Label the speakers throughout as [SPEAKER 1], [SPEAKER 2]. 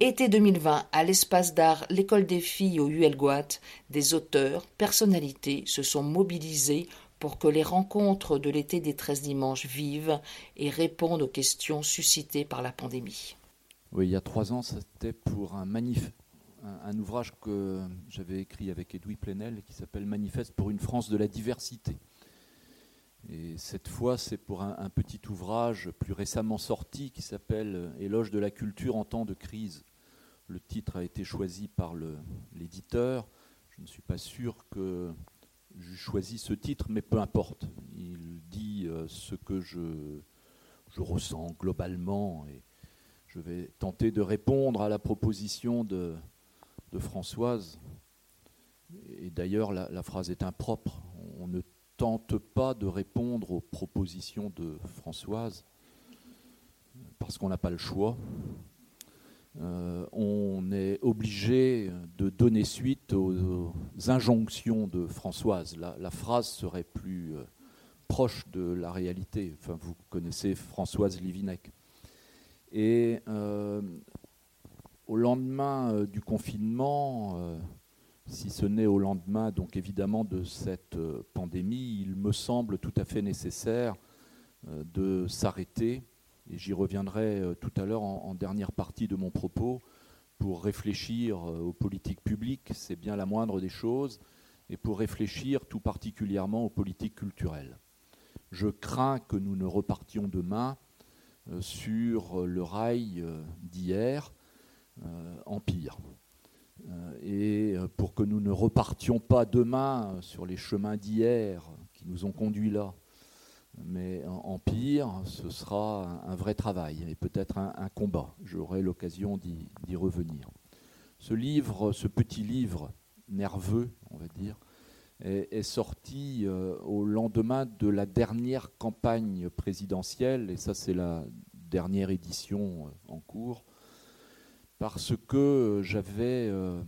[SPEAKER 1] Été 2020, à l'espace d'art L'école des filles au Huelgoat, des auteurs, personnalités se sont mobilisés pour que les rencontres de l'été des 13 dimanches vivent et répondent aux questions suscitées par la pandémie.
[SPEAKER 2] Oui, il y a trois ans, c'était pour un, manif, un, ouvrage que j'avais écrit avec Edoui Plenel qui s'appelle Manifeste pour une France de la diversité. Et cette fois, c'est pour un, petit ouvrage plus récemment sorti qui s'appelle Éloge de la culture en temps de crise. Le titre a été choisi par l'éditeur. Je ne suis pas sûr que j'ai choisi ce titre, mais peu importe. Il dit euh, ce que je, ressens globalement je vais tenter de répondre à la proposition de, Françoise. Et d'ailleurs, la, phrase est impropre. On ne tente pas de répondre aux propositions de Françoise parce qu'on n'a pas le choix. Euh, obligé de donner suite aux, injonctions de Françoise. La, phrase serait plus euh, proche de la réalité. Vous connaissez Françoise Livinec. Et euh, au lendemain du confinement, si ce n'est au lendemain, donc évidemment, de cette pandémie, il me semble tout à fait nécessaire de s'arrêter et j'y reviendrai euh, tout à l'heure en, dernière partie de mon propos, pour réfléchir euh, aux politiques publiques, c'est bien la moindre des choses, et pour réfléchir tout particulièrement aux politiques culturelles. Je crains que nous ne repartions demain euh, sur le rail d'hier, en pire. Et pour que nous ne repartions pas demain sur les chemins d'hier qui nous ont conduits là, mais en, pire, ce sera un, vrai travail et peut-être un, combat. J'aurai l'occasion d'y revenir. Ce petit livre nerveux, on va dire, est, sorti euh, au lendemain de la dernière campagne présidentielle, et ça c'est la dernière édition euh, en cours, parce que j'avais euh,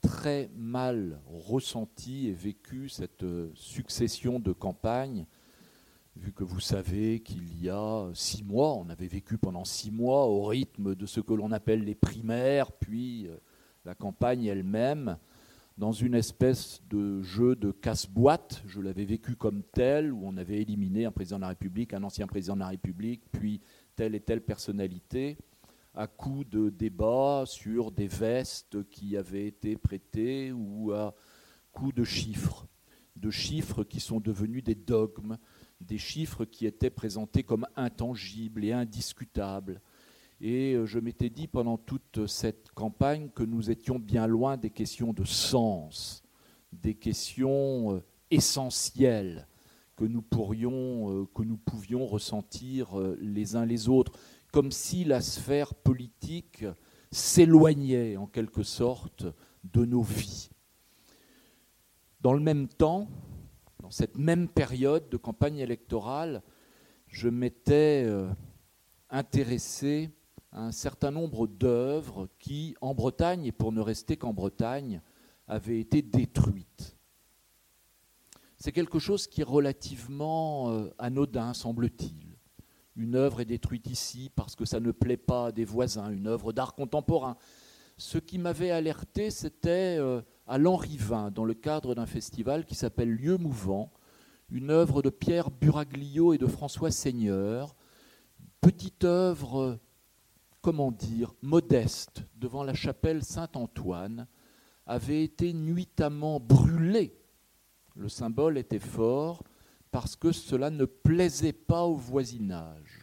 [SPEAKER 2] très mal ressenti et vécu cette succession de campagnes vu que vous savez qu'il y a six mois, on avait vécu pendant six mois au rythme de ce que l'on appelle les primaires, puis euh, la campagne elle-même, dans une espèce de jeu de casse-boîte. Je l'avais vécu comme tel, où on avait éliminé un président de la République, un ancien président de la République, puis telle et telle personnalité, à coup de débats sur des vestes qui avaient été prêtées ou à coup de chiffres, de chiffres qui sont devenus des dogmes des chiffres qui étaient présentés comme intangibles et indiscutables. Et euh, je m'étais dit pendant toute cette campagne que nous étions bien loin des questions de sens, des questions euh, essentielles que nous, pourrions, euh, que nous pouvions ressentir les uns les autres, comme si la sphère politique s'éloignait en quelque sorte de nos vies. Dans le même temps, cette même période de campagne électorale, je m'étais euh, intéressé à un certain nombre d'œuvres qui, en Bretagne, et pour ne rester qu'en Bretagne, avaient été détruites. C'est quelque chose qui est relativement euh, anodin, semble-t-il. Une œuvre est détruite ici parce que ça ne plaît pas à des voisins, une œuvre d'art contemporain. Ce qui m'avait alerté, c'était à Lanrivain, dans le cadre d'un festival qui s'appelle Lieu mouvant, une œuvre de Pierre Buraglio et de François Seigneur, petite œuvre, comment dire, modeste, devant la chapelle Saint-Antoine, avait été nuitamment brûlée. Le symbole était fort parce que cela ne plaisait pas au voisinage.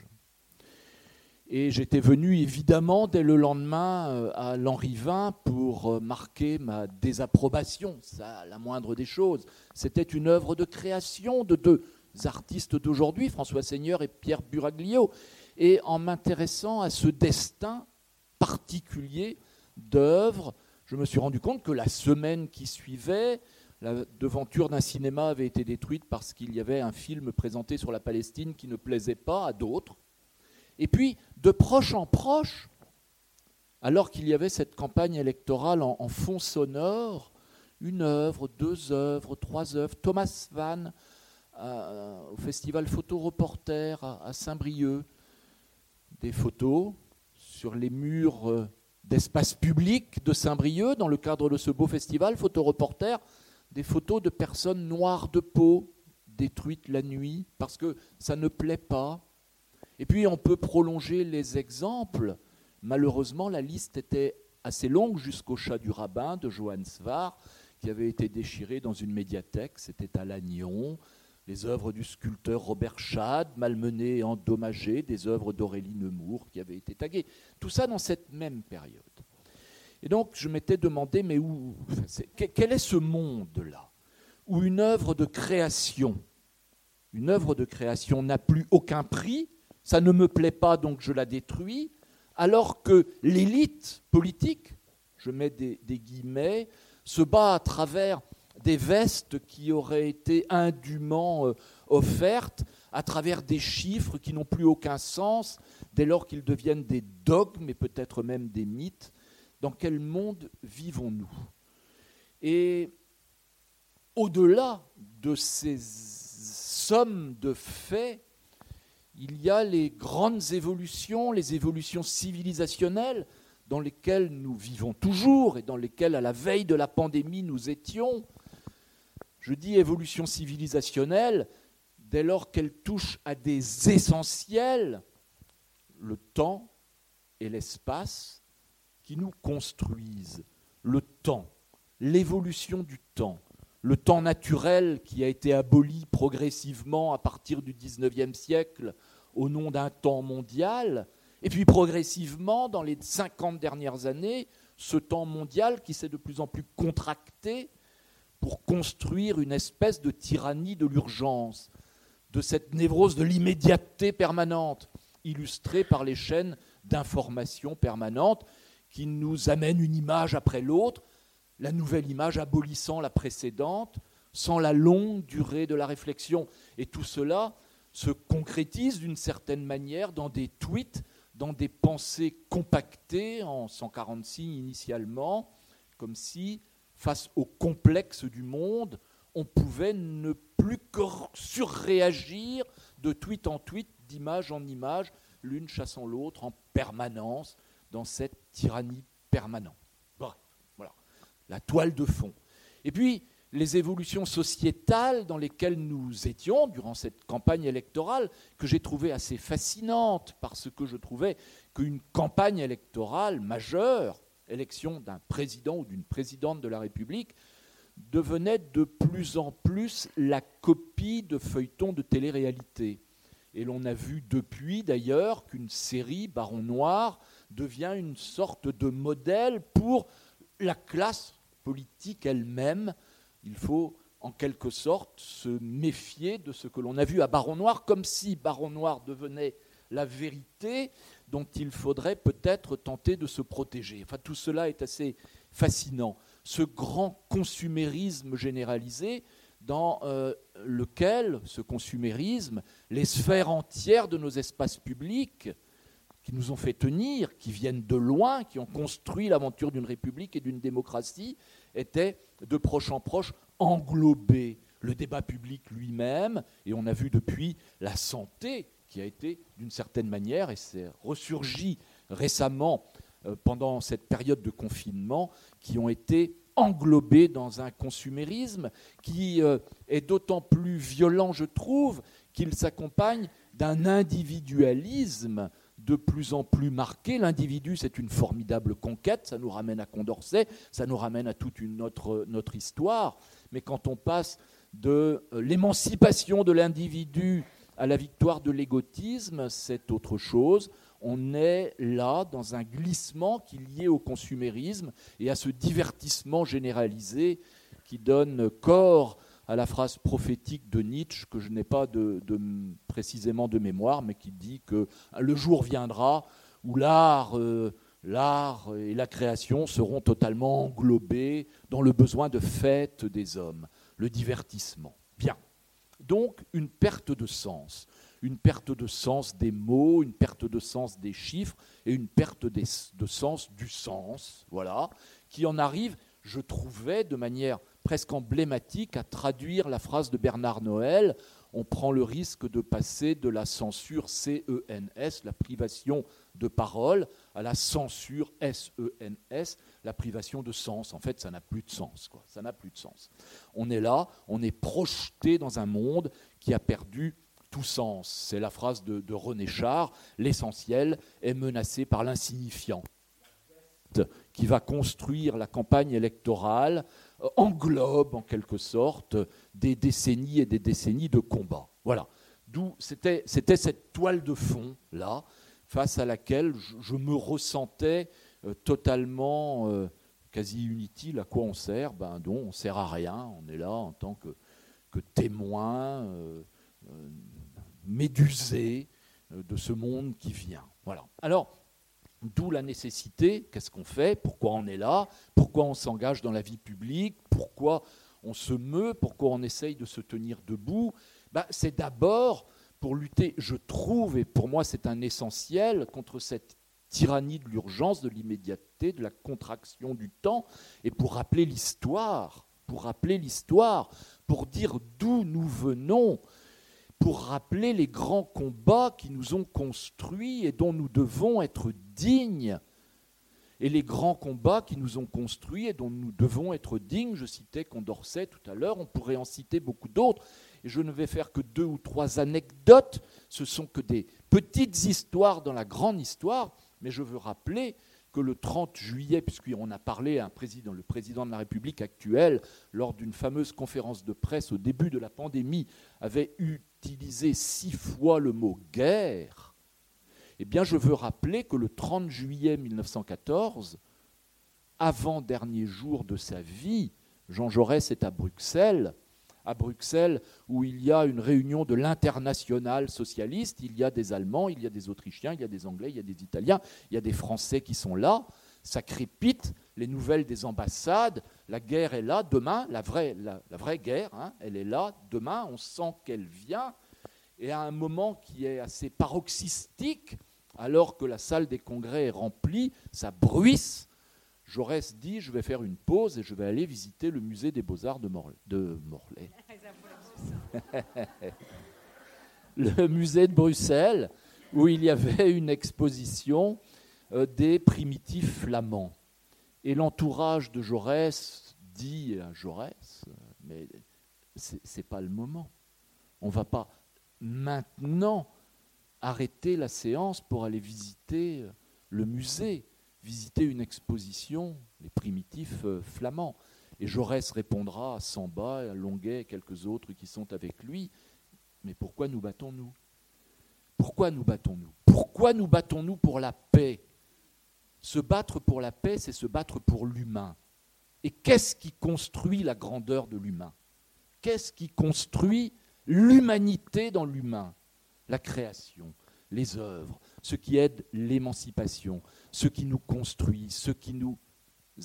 [SPEAKER 2] Et j'étais venu évidemment dès le lendemain euh, à l'Henri-Vin pour euh, marquer ma désapprobation, ça la moindre des choses. C'était une œuvre de création de deux artistes d'aujourd'hui, François Seigneur et Pierre Buraglio. Et en m'intéressant à ce destin particulier d'œuvres, je me suis rendu compte que la semaine qui suivait, la devanture d'un cinéma avait été détruite parce qu'il y avait un film présenté sur la Palestine qui ne plaisait pas à d'autres. Et puis, de proche en proche, alors qu'il y avait cette campagne électorale en, fond sonore, une œuvre, deux œuvres, trois œuvres, Thomas Van euh, au festival Photo Reporter à, Saint-Brieuc, des photos sur les murs euh, d'espace public de Saint-Brieuc, dans le cadre de ce beau festival, photoreporter, des photos de personnes noires de peau, détruites la nuit, parce que ça ne plaît pas. Et puis on peut prolonger les exemples. Malheureusement, la liste était assez longue jusqu'au chat du rabbin de Johann Svar, qui avait été déchiré dans une médiathèque, c'était à Lannion, les œuvres du sculpteur Robert Schad, malmenées et endommagées, des œuvres d'Aurélie Nemours qui avaient été taguées. Tout ça dans cette même période. Et donc je m'étais demandé, mais où, quel est ce monde-là, où une œuvre de création, une œuvre de création n'a plus aucun prix, ça ne me plaît pas donc je la détruis, alors que l'élite politique, je mets des, guillemets, se bat à travers des vestes qui auraient été indûment euh, offertes, à travers des chiffres qui n'ont plus aucun sens, dès lors qu'ils deviennent des dogmes et peut-être même des mythes. Dans quel monde vivons-nous? Et au-delà de ces sommes de faits, il y a les grandes évolutions, les évolutions civilisationnelles dans lesquelles nous vivons toujours et dans lesquelles, à la veille de la pandémie, nous étions, je dis évolution civilisationnelle dès lors qu'elle touche à des essentiels, le temps et l'espace, qui nous construisent. Le temps, l'évolution du temps, le temps naturel qui a été aboli progressivement à partir du XIXe siècle au nom d'un temps mondial, et puis progressivement, dans les 50 dernières années, ce temps mondial qui s'est de plus en plus contracté pour construire une espèce de tyrannie de l'urgence, de cette névrose de l'immédiateté permanente, illustrée par les chaînes d'information permanentes qui nous amènent une image après l'autre, la nouvelle image abolissant la précédente, sans la longue durée de la réflexion. Et tout cela se concrétise d'une certaine manière dans des tweets, dans des pensées compactées en 140 signes initialement, comme si face au complexe du monde, on pouvait ne plus que surréagir de tweet en tweet, d'image en image, l'une chassant l'autre en permanence dans cette tyrannie permanente. voilà, la toile de fond. Et puis, les évolutions sociétales dans lesquelles nous étions durant cette campagne électorale, que j'ai trouvée assez fascinante, parce que je trouvais qu'une campagne électorale majeure, élection d'un président ou d'une présidente de la République, devenait de plus en plus la copie de feuilletons de télé-réalité. Et l'on a vu depuis d'ailleurs qu'une série Baron Noir devient une sorte de modèle pour la classe politique elle-même. Il faut en quelque sorte se méfier de ce que l'on a vu à Baron Noir, comme si Baron Noir devenait la vérité dont il faudrait peut-être tenter de se protéger. Enfin, tout cela est assez fascinant. Ce grand consumérisme généralisé dans euh, lequel, ce consumérisme, les sphères entières de nos espaces publics, qui nous ont fait tenir, qui viennent de loin, qui ont construit l'aventure d'une république et d'une démocratie, étaient de proche en proche englobés. Le débat public lui-même, et on a vu depuis la santé qui a été d'une certaine manière, et c'est ressurgi récemment euh, pendant cette période de confinement, qui ont été englobés dans un consumérisme qui euh, est d'autant plus violent, je trouve, qu'il s'accompagne d'un individualisme de plus en plus marqué. L'individu, c'est une formidable conquête, ça nous ramène à Condorcet, ça nous ramène à toute une autre, notre histoire. Mais quand on passe de euh, l'émancipation de l'individu à la victoire de l'égotisme, c'est autre chose. On est là dans un glissement qui est lié au consumérisme et à ce divertissement généralisé qui donne corps à la phrase prophétique de Nietzsche que je n'ai pas de, précisément de mémoire, mais qui dit que le jour viendra où l'art, euh, l'art et la création seront totalement englobés dans le besoin de fête des hommes, le divertissement. Bien. Donc une perte de sens, une perte de sens des mots, une perte de sens des chiffres et une perte de sens du sens, voilà, qui en arrive, je trouvais, de manière presque emblématique à traduire la phrase de Bernard Noël on prend le risque de passer de la censure CENS, la privation de parole, à la censure SENS, la privation de sens. En fait, ça n'a plus de sens. Ça n'a plus de sens. On est là, on est projeté dans un monde qui a perdu tout sens. C'est la phrase de René Char, l'essentiel est menacé par l'insignifiant qui va construire la campagne électorale euh, englobe en quelque sorte des décennies et des décennies de combat. Voilà. D'où c'était, cette toile de fond là, face à laquelle je, me ressentais euh, totalement euh, quasi inutile. À quoi on sert? Ben non, on sert à rien. On est là en tant que, que témoin médusé de ce monde qui vient. Voilà. Alors D'où la nécessité, qu'est-ce qu'on fait, pourquoi on est là, pourquoi on s'engage dans la vie publique, pourquoi on se meut, pourquoi on essaye de se tenir debout. Bah, c'est d'abord pour lutter, je trouve, et pour moi c'est un essentiel, contre cette tyrannie de l'urgence, de l'immédiateté, de la contraction du temps, et pour rappeler l'histoire, pour rappeler l'histoire, pour dire d'où nous venons, pour rappeler les grands combats qui nous ont construits et dont nous devons être dignes. Et les grands combats qui nous ont construits et dont nous devons être dignes, je citais Condorcet tout à l'heure, on pourrait en citer beaucoup d'autres, et je ne vais faire que deux ou trois anecdotes, ce sont que des petites histoires dans la grande histoire, mais je veux rappeler que le 30 juillet, puisqu'on a parlé à un président, le président de la République actuel, lors d'une fameuse conférence de presse au début de la pandémie, avait utilisé six fois le mot guerre, eh bien je veux rappeler que le 30 juillet 1914, avant-dernier jour de sa vie, Jean Jaurès est à Bruxelles, à Bruxelles, où il y a une réunion de l'international socialiste. Il y a des Allemands, il y a des Autrichiens, il y a des Anglais, il y a des Italiens, il y a des Français qui sont là. Ça crépite, les nouvelles des ambassades. La guerre est là, demain, la vraie, la, vraie guerre, hein, elle est là, demain, on sent qu'elle vient. Et à un moment qui est assez paroxystique, alors que la salle des congrès est remplie, ça bruisse Jaurès dit je vais faire une pause et je vais aller visiter le musée des beaux-arts de, Morlaix. le musée de Bruxelles, où il y avait une exposition euh, des primitifs flamands. Et l'entourage de Jaurès dit à Jaurès, mais ce n'est pas le moment. On ne va pas maintenant arrêter la séance pour aller visiter le musée visiter une exposition, les primitifs euh, flamands. Et Jaurès répondra à Samba, à Longuet et quelques autres qui sont avec lui. Mais pourquoi nous battons-nous? Pourquoi nous battons-nous? Pourquoi nous battons-nous pour la paix? Se battre pour la paix, c'est se battre pour l'humain. Et qu'est-ce qui construit la grandeur de l'humain? Qu'est-ce qui construit l'humanité dans l'humain? La création, les œuvres, ce qui aide l'émancipation, ce qui nous construit, ce qui nous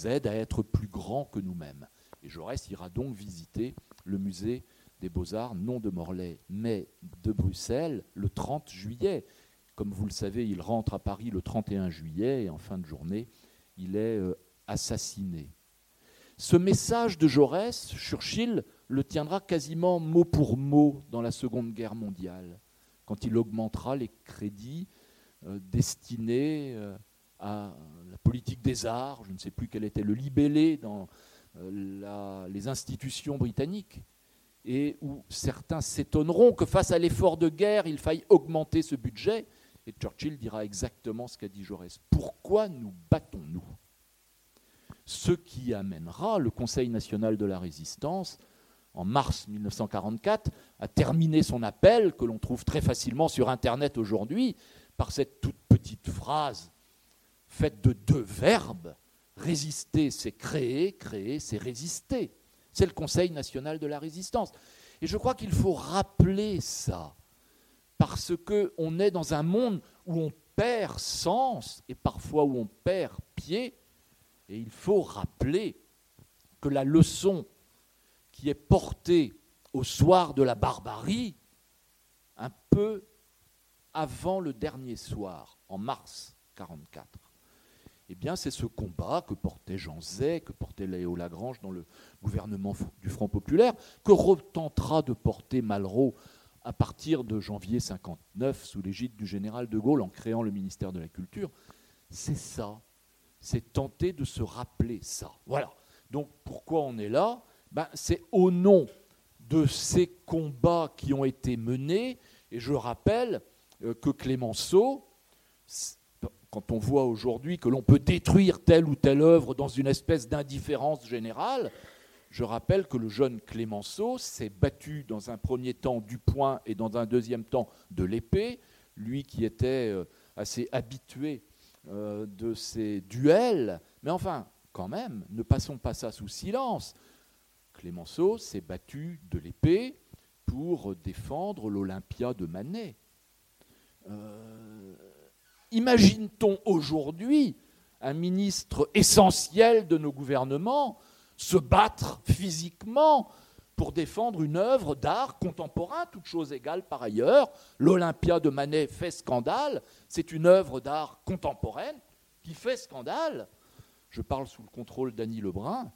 [SPEAKER 2] aide à être plus grands que nous-mêmes. Et Jaurès ira donc visiter le musée des beaux-arts, non de Morlaix, mais de Bruxelles, le 30 juillet. Comme vous le savez, il rentre à Paris le 31 juillet et en fin de journée, il est euh, assassiné. Ce message de Jaurès, Churchill le tiendra quasiment mot pour mot dans la Seconde Guerre mondiale, quand il augmentera les crédits euh, destinés euh, à la politique des arts, je ne sais plus quel était le libellé dans les institutions britanniques, et où certains s'étonneront que face à l'effort de guerre, il faille augmenter ce budget. Et Churchill dira exactement ce qu'a dit Jaurès. Pourquoi nous battons-nous? Ce qui amènera le Conseil national de la résistance, en mars 1944, à terminer son appel, que l'on trouve très facilement sur Internet aujourd'hui, par cette toute petite phrase faite de deux verbes. Résister, c'est créer, créer, c'est résister. C'est le Conseil national de la résistance. Et je crois qu'il faut rappeler ça, parce qu'on est dans un monde où on perd sens et parfois où on perd pied, et il faut rappeler que la leçon qui est portée au soir de la barbarie, un peu avant le dernier soir, en mars 1944, eh bien, c'est ce combat que portait Jean Zay, que portait Léo Lagrange dans le gouvernement du Front populaire, que retentera de porter Malraux à partir de janvier 59 sous l'égide du général de Gaulle en créant le ministère de la Culture. C'est ça, c'est tenter de se rappeler ça. Voilà. Donc pourquoi on est là? Ben, C'est au nom de ces combats qui ont été menés, et je rappelle euh, que Clémenceau, quand on voit aujourd'hui que l'on peut détruire telle ou telle œuvre dans une espèce d'indifférence générale, je rappelle que le jeune Clémenceau s'est battu dans un premier temps du poing et dans un deuxième temps de l'épée, lui qui était euh, assez habitué euh, de ces duels. Mais enfin, quand même, ne passons pas ça sous silence. Clémenceau s'est battu de l'épée pour défendre l'Olympia de Manet. Euh, imagine-t-on aujourd'hui un ministre essentiel de nos gouvernements se battre physiquement pour défendre une œuvre d'art contemporain, toute chose égale par ailleurs. L'Olympia de Manet fait scandale, c'est une œuvre d'art contemporaine qui fait scandale. Je parle sous le contrôle d'Annie Lebrun,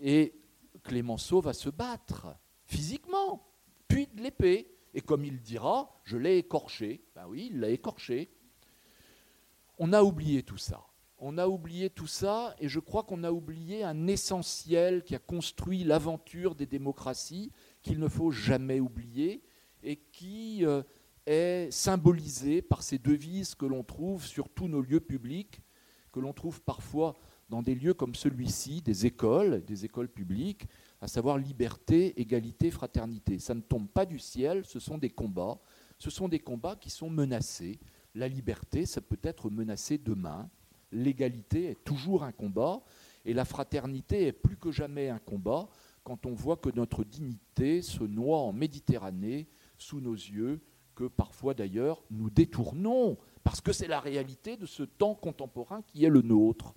[SPEAKER 2] et Clémenceau va se battre physiquement, puis de l'épée. Et comme il dira, je l'ai écorché. Ben oui, il l'a écorché. On a oublié tout ça on a oublié tout ça et je crois qu'on a oublié un essentiel qui a construit l'aventure des démocraties qu'il ne faut jamais oublier et qui euh, est symbolisé par ces devises que l'on trouve sur tous nos lieux publics, que l'on trouve parfois dans des lieux comme celui-ci, des écoles, des écoles publiques, à savoir liberté, égalité, fraternité. Ça ne tombe pas du ciel, ce sont des combats, ce sont des combats qui sont menacés. La liberté, ça peut être menacé demain l'égalité est toujours un combat et la fraternité est plus que jamais un combat quand on voit que notre dignité se noie en Méditerranée sous nos yeux, que parfois d'ailleurs nous détournons, parce que c'est la réalité de ce temps contemporain qui est le nôtre.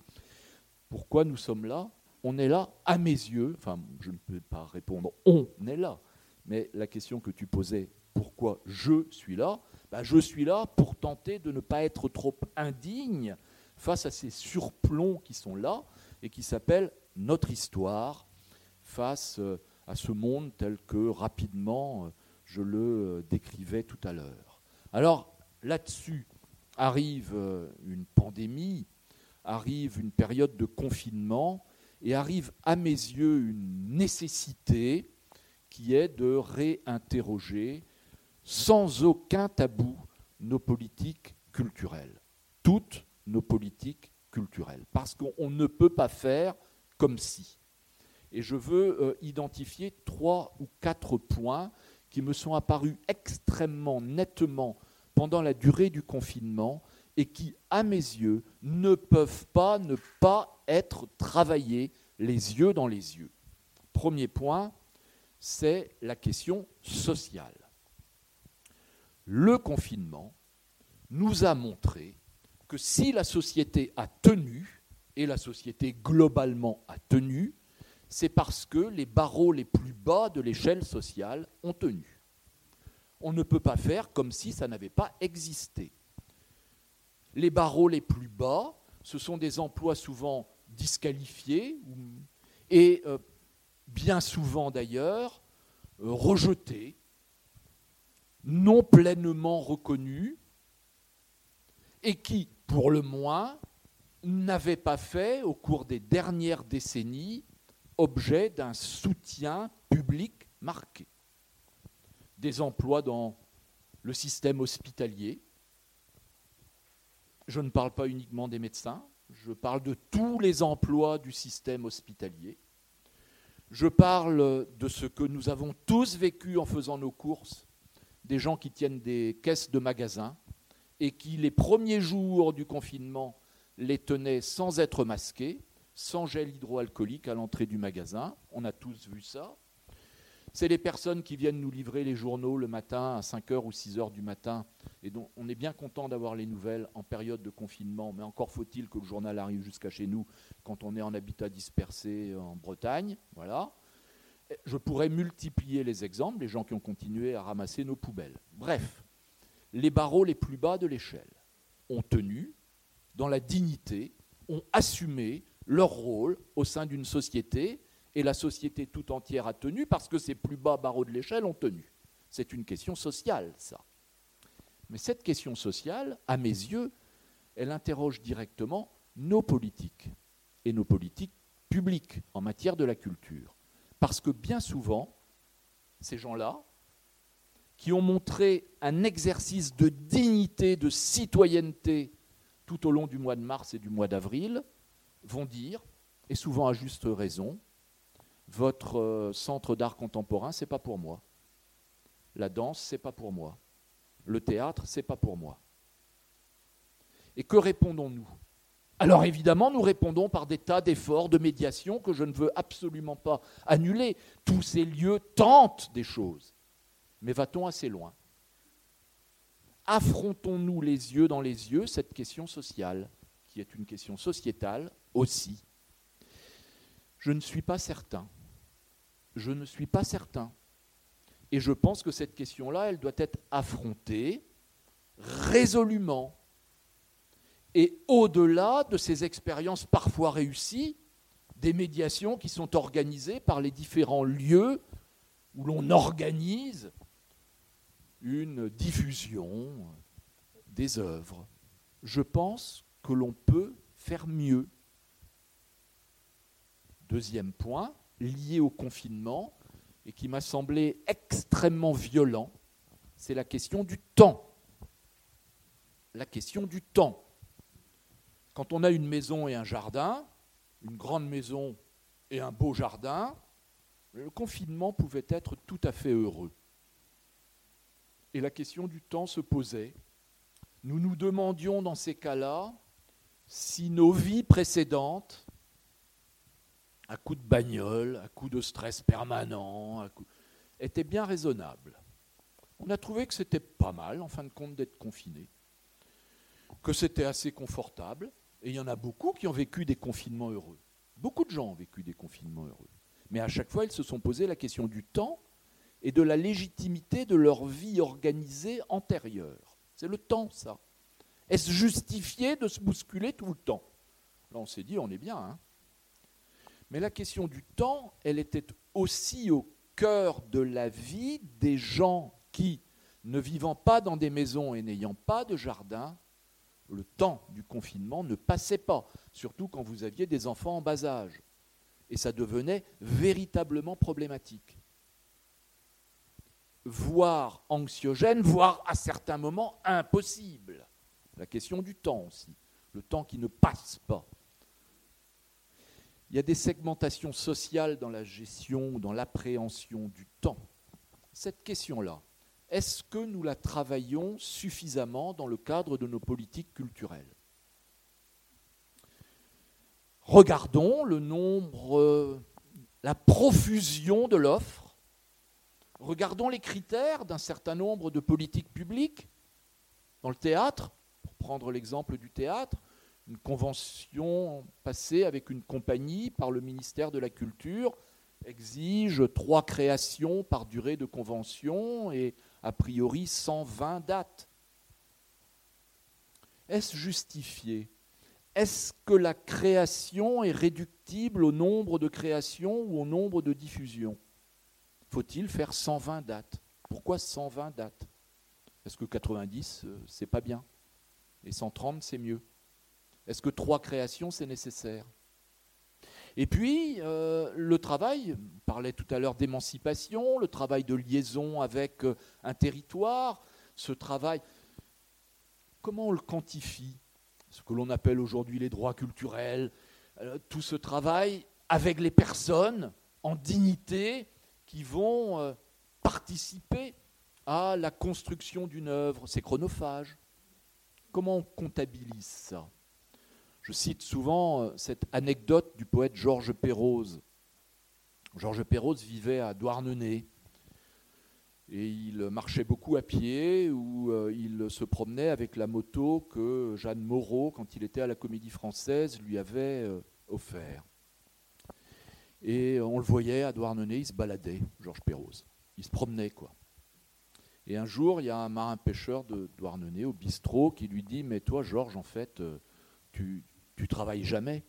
[SPEAKER 2] Pourquoi nous sommes là? On est là, à mes yeux, enfin je ne peux pas répondre on est là, mais la question que tu posais, pourquoi je suis là? Ben, Je suis là pour tenter de ne pas être trop indigne face à ces surplombs qui sont là et qui s'appellent notre histoire face euh, à ce monde tel que rapidement euh, je le euh, décrivais tout à l'heure. Alors là-dessus arrive une pandémie, arrive une période de confinement et arrive à mes yeux une nécessité qui est de réinterroger sans aucun tabou nos politiques culturelles. Toutes nos politiques culturelles. Parce qu'on ne peut pas faire comme si. Et je veux euh, identifier trois ou quatre points qui me sont apparus extrêmement nettement pendant la durée du confinement et qui, à mes yeux, ne peuvent pas ne pas être travaillés les yeux dans les yeux. Premier point, c'est la question sociale. Le confinement nous a montré que si la société a tenu, et la société globalement a tenu, c'est parce que les barreaux les plus bas de l'échelle sociale ont tenu. On ne peut pas faire comme si ça n'avait pas existé. Les barreaux les plus bas, ce sont des emplois souvent disqualifiés et euh, bien souvent d'ailleurs euh, rejetés, non pleinement reconnus, et qui, pour le moins, n'avait pas fait, au cours des dernières décennies, objet d'un soutien public marqué. Des emplois dans le système hospitalier. Je ne parle pas uniquement des médecins, je parle de tous les emplois du système hospitalier. Je parle de ce que nous avons tous vécu en faisant nos courses, des gens qui tiennent des caisses de magasins, et qui, les premiers jours du confinement, les tenaient sans être masqués, sans gel hydroalcoolique à l'entrée du magasin. On a tous vu ça. C'est les personnes qui viennent nous livrer les journaux le matin à 5h ou 6h du matin. Et donc on est bien content d'avoir les nouvelles en période de confinement, mais encore faut-il que le journal arrive jusqu'à chez nous quand on est en habitat dispersé en Bretagne. Voilà. Je pourrais multiplier les exemples, les gens qui ont continué à ramasser nos poubelles. Bref, les barreaux les plus bas de l'échelle ont tenu dans la dignité, ont assumé leur rôle au sein d'une société, et la société tout entière a tenu parce que ces plus bas barreaux de l'échelle ont tenu. C'est une question sociale, ça. Mais cette question sociale, à mes yeux, elle interroge directement nos politiques et nos politiques publiques en matière de la culture. Parce que bien souvent, ces gens-là, qui ont montré un exercice de dignité, de citoyenneté tout au long du mois de mars et du mois d'avril, vont dire, et souvent à juste raison, votre euh, centre d'art contemporain, c'est pas pour moi. La danse, c'est pas pour moi. Le théâtre, c'est pas pour moi. Et que répondons-nous? Alors évidemment, nous répondons par des tas d'efforts de médiation que je ne veux absolument pas annuler. Tous ces lieux tentent des choses. Mais va-t-on assez loin Affrontons-nous les yeux dans les yeux cette question sociale, qui est une question sociétale aussi Je ne suis pas certain. Je ne suis pas certain. Et je pense que cette question-là, elle doit être affrontée résolument. Et au-delà de ces expériences parfois réussies, des médiations qui sont organisées par les différents lieux où l'on organise une diffusion des œuvres. Je pense que l'on peut faire mieux. Deuxième point, lié au confinement, et qui m'a semblé extrêmement violent, c'est la question du temps. La question du temps. Quand on a une maison et un jardin, une grande maison et un beau jardin, le confinement pouvait être tout à fait heureux et la question du temps se posait. Nous nous demandions dans ces cas-là si nos vies précédentes, à coup de bagnole, à coup de stress permanent, étaient bien raisonnables. On a trouvé que c'était pas mal, en fin de compte, d'être confiné, que c'était assez confortable, et il y en a beaucoup qui ont vécu des confinements heureux. Beaucoup de gens ont vécu des confinements heureux. Mais à chaque fois, ils se sont posé la question du temps et de la légitimité de leur vie organisée antérieure. C'est le temps, ça. Est-ce justifié de se bousculer tout le temps? Là, on s'est dit, on est bien. Hein Mais la question du temps, elle était aussi au cœur de la vie des gens qui, ne vivant pas dans des maisons et n'ayant pas de jardin, le temps du confinement ne passait pas, surtout quand vous aviez des enfants en bas âge. Et ça devenait véritablement problématique voire anxiogène, voire à certains moments impossible. La question du temps aussi, le temps qui ne passe pas. Il y a des segmentations sociales dans la gestion, dans l'appréhension du temps. Cette question-là, est-ce que nous la travaillons suffisamment dans le cadre de nos politiques culturelles? Regardons le nombre, la profusion de l'offre Regardons les critères d'un certain nombre de politiques publiques. Dans le théâtre, pour prendre l'exemple du théâtre, une convention passée avec une compagnie par le ministère de la Culture exige trois créations par durée de convention et a priori 120 dates. Est-ce justifié? Est-ce que la création est réductible au nombre de créations ou au nombre de diffusions? Faut-il faire 120 dates? Pourquoi 120 dates? Est-ce que 90, euh, c'est pas bien? Et 130, c'est mieux? Est-ce que trois créations, c'est nécessaire? Et puis, euh, le travail, on parlait tout à l'heure d'émancipation, le travail de liaison avec euh, un territoire, ce travail, comment on le quantifie? Ce que l'on appelle aujourd'hui les droits culturels, tout ce travail avec les personnes en dignité, qui vont euh, participer à la construction d'une œuvre. C'est chronophage. Comment on comptabilise ça? Je cite souvent euh, cette anecdote du poète Georges Perroz. Georges Perroz vivait à Douarnenez et il marchait beaucoup à pied ou euh, il se promenait avec la moto que Jeanne Moreau, quand il était à la Comédie Française, lui avait offert. Et on le voyait à Douarnenez, il se baladait, Georges Perroz. Il se promenait, quoi. Et un jour, il y a un marin pêcheur de Douarnenez au bistrot qui lui dit Mais toi, Georges, en fait, euh, tu, tu travailles jamais?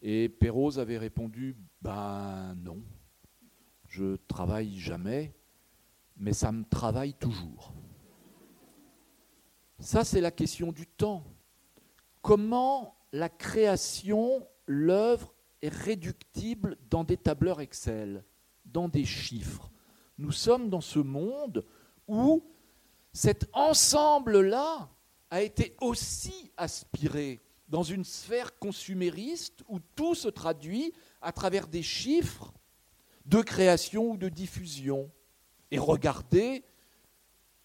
[SPEAKER 2] Et Perroz avait répondu Ben non, je travaille jamais. mais ça me travaille toujours. Ça, c'est la question du temps. Comment la création, l'œuvre est réductible dans des tableurs Excel, dans des chiffres. Nous sommes dans ce monde où cet ensemble-là a été aussi aspiré dans une sphère consumériste où tout se traduit à travers des chiffres de création ou de diffusion. Et regardez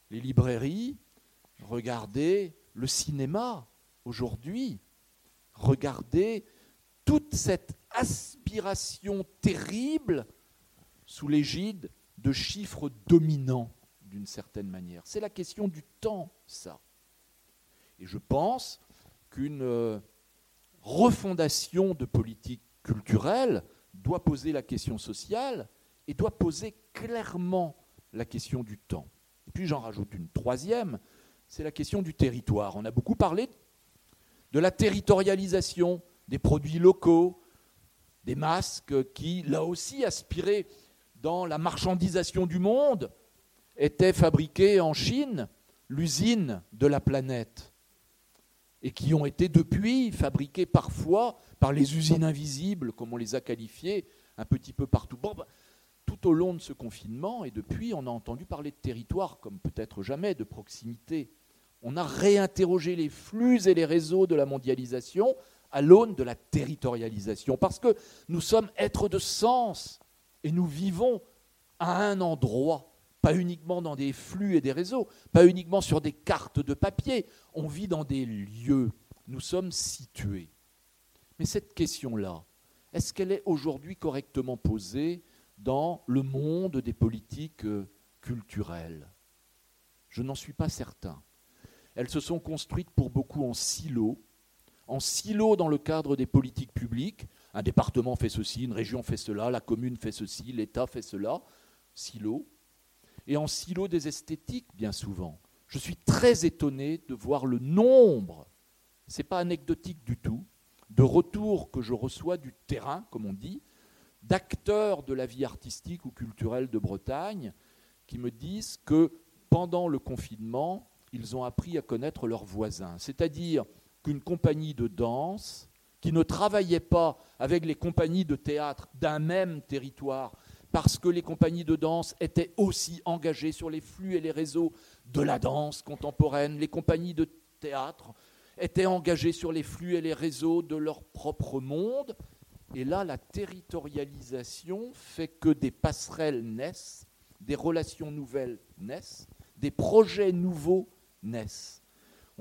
[SPEAKER 2] les librairies, regardez le cinéma aujourd'hui, regardez toute cette aspiration terrible sous l'égide de chiffres dominants d'une certaine manière. C'est la question du temps, ça. Et je pense qu'une euh, refondation de politique culturelle doit poser la question sociale et doit poser clairement la question du temps. Puis j'en rajoute une troisième, c'est la question du territoire. On a beaucoup parlé de la territorialisation des produits locaux, des masques qui, là aussi, aspiraient dans la marchandisation du monde, étaient fabriqués en Chine, l'usine de la planète, et qui ont été depuis fabriqués parfois par les usines invisibles, comme on les a qualifiées, un petit peu partout. Bah, tout au long de ce confinement, et depuis, on a entendu parler de territoire comme peut-être jamais, de proximité. On a réinterrogé les flux et les réseaux de la mondialisation à l'aune de la territorialisation, parce que nous sommes êtres de sens, et nous vivons à un endroit, pas uniquement dans des flux et des réseaux, pas uniquement sur des cartes de papier, on vit dans des lieux, nous sommes situés. Mais cette question-là, est-ce qu'elle est aujourd'hui correctement posée dans le monde des politiques euh, culturelles? Je n'en suis pas certain. Elles se sont construites pour beaucoup en silos, en silos dans le cadre des politiques publiques. Un département fait ceci, une région fait cela, la commune fait ceci, l'État fait cela, silos. Et en silos des esthétiques, bien souvent. Je suis très étonné de voir le nombre, ce n'est pas anecdotique du tout, de retours que je reçois du terrain, comme on dit, d'acteurs de la vie artistique ou culturelle de Bretagne qui me disent que pendant le confinement, ils ont appris à connaître leurs voisins. C'est-à-dire qu'une compagnie de danse qui ne travaillait pas avec les compagnies de théâtre d'un même territoire, parce que les compagnies de danse étaient aussi engagées sur les flux et les réseaux de la danse contemporaine, les compagnies de théâtre étaient engagées sur les flux et les réseaux de leur propre monde, et là, la territorialisation fait que des passerelles naissent, des relations nouvelles naissent, des projets nouveaux naissent.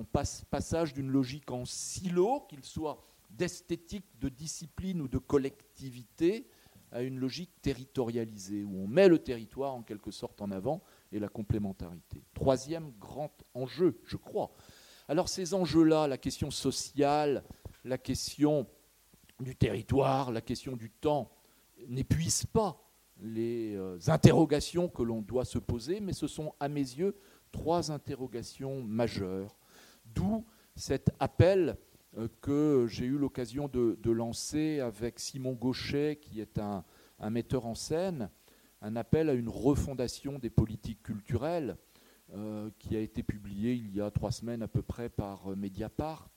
[SPEAKER 2] Passage d'une logique en silo, qu'il soit d'esthétique, de discipline ou de collectivité, à une logique territorialisée, où on met le territoire en quelque sorte en avant et la complémentarité. Troisième grand enjeu, je crois. Alors ces enjeux-là, la question sociale, la question du territoire, la question du temps n'épuise pas les euh, interrogations que l'on doit se poser, mais ce sont à mes yeux trois interrogations majeures. D'où cet appel euh, que j'ai eu l'occasion de, lancer avec Simon Gauchet, qui est un, metteur en scène, un appel à une refondation des politiques culturelles, euh, qui a été publié il y a trois semaines à peu près par Mediapart,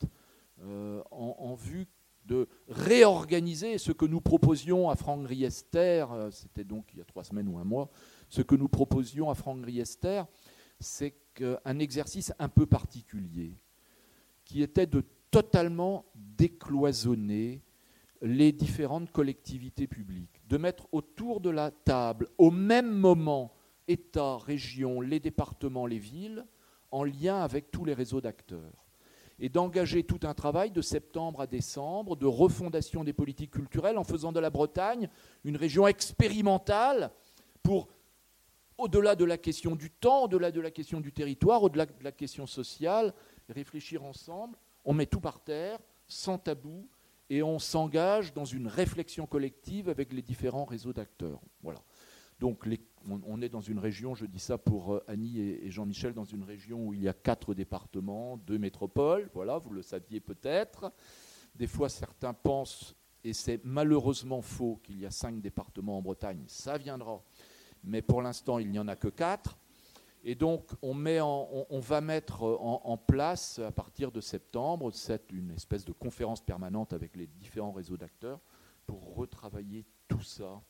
[SPEAKER 2] en, vue de réorganiser ce que nous proposions à Franck Riester, euh, c'était donc il y a trois semaines ou un mois, ce que nous proposions à Franck Riester, c'est un exercice un peu particulier, qui était de totalement décloisonner les différentes collectivités publiques, de mettre autour de la table, au même moment, État, région, les départements, les villes, en lien avec tous les réseaux d'acteurs. Et d'engager tout un travail de septembre à décembre de refondation des politiques culturelles en faisant de la Bretagne une région expérimentale pour, au-delà de la question du temps, au-delà de la question du territoire, au-delà de la question sociale, réfléchir ensemble. On met tout par terre, sans tabou, et on s'engage dans une réflexion collective avec les différents réseaux d'acteurs. Voilà. Donc on, est dans une région, je dis ça pour euh, Annie et, Jean-Michel, dans une région où il y a quatre départements, deux métropoles, voilà, vous le saviez peut-être. Des fois, certains pensent, et c'est malheureusement faux, qu'il y a cinq départements en Bretagne, ça viendra. Mais pour l'instant, il n'y en a que quatre. Et donc, on, va mettre en, place, à partir de septembre, une espèce de conférence permanente avec les différents réseaux d'acteurs pour retravailler tout ça.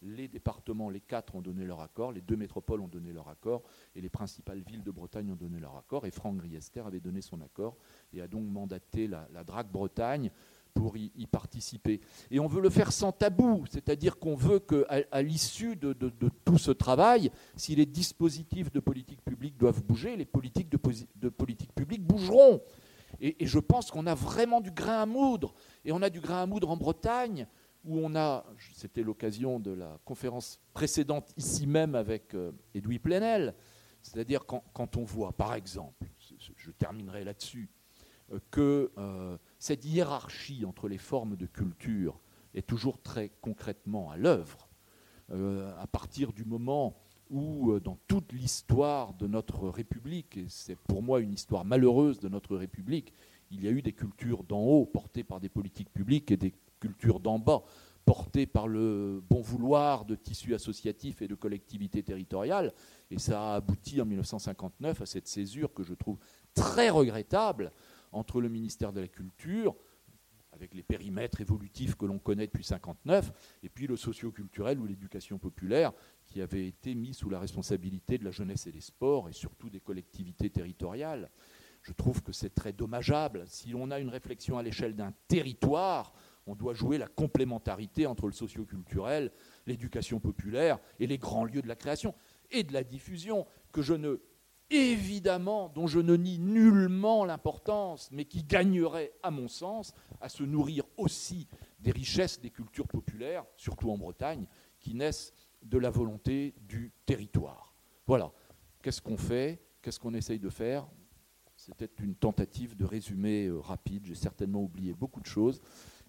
[SPEAKER 2] Les départements, les quatre ont donné leur accord, les deux métropoles ont donné leur accord, et les principales villes de Bretagne ont donné leur accord, et Franck Griester avait donné son accord, et a donc mandaté la, la DRAC Bretagne pour y, participer. Et on veut le faire sans tabou, c'est-à-dire qu'on veut qu'à l'issue de, tout ce travail, si les dispositifs de politique publique doivent bouger, les politiques de, politique publique bougeront. Et, je pense qu'on a vraiment du grain à moudre. Et on a du grain à moudre en Bretagne, où on a, c'était l'occasion de la conférence précédente ici même avec euh, Edoui Plenel, c'est-à-dire quand, quand, on voit, par exemple, je terminerai là-dessus, euh, que euh, cette hiérarchie entre les formes de culture est toujours très concrètement à l'œuvre. Euh, à partir du moment où, dans toute l'histoire de notre République, et c'est pour moi une histoire malheureuse de notre République, il y a eu des cultures d'en haut portées par des politiques publiques et des cultures d'en bas portées par le bon vouloir de tissus associatifs et de collectivités territoriales. Et ça a abouti en 1959 à cette césure que je trouve très regrettable entre le ministère de la Culture, avec les périmètres évolutifs que l'on connaît depuis 1959, et puis le socio-culturel ou l'éducation populaire, qui avait été mis sous la responsabilité de la jeunesse et des sports, et surtout des collectivités territoriales. Je trouve que c'est très dommageable. Si l'on a une réflexion à l'échelle d'un territoire, on doit jouer la complémentarité entre le socio-culturel, l'éducation populaire et les grands lieux de la création et de la diffusion, que je ne évidemment, dont je ne nie nullement l'importance, mais qui gagnerait, à mon sens, à se nourrir aussi des richesses des cultures populaires, surtout en Bretagne, qui naissent de la volonté du territoire. Voilà. Qu'est-ce qu'on fait? Qu'est-ce qu'on essaye de faire? C'était une tentative de résumé euh, rapide. J'ai certainement oublié beaucoup de choses,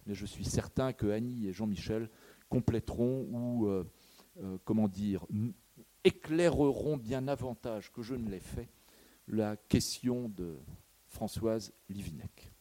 [SPEAKER 2] mais je suis certain que Annie et Jean-Michel compléteront ou, euh, euh, comment dire, éclaireront bien davantage que je ne l'ai fait la question de Françoise Livinec.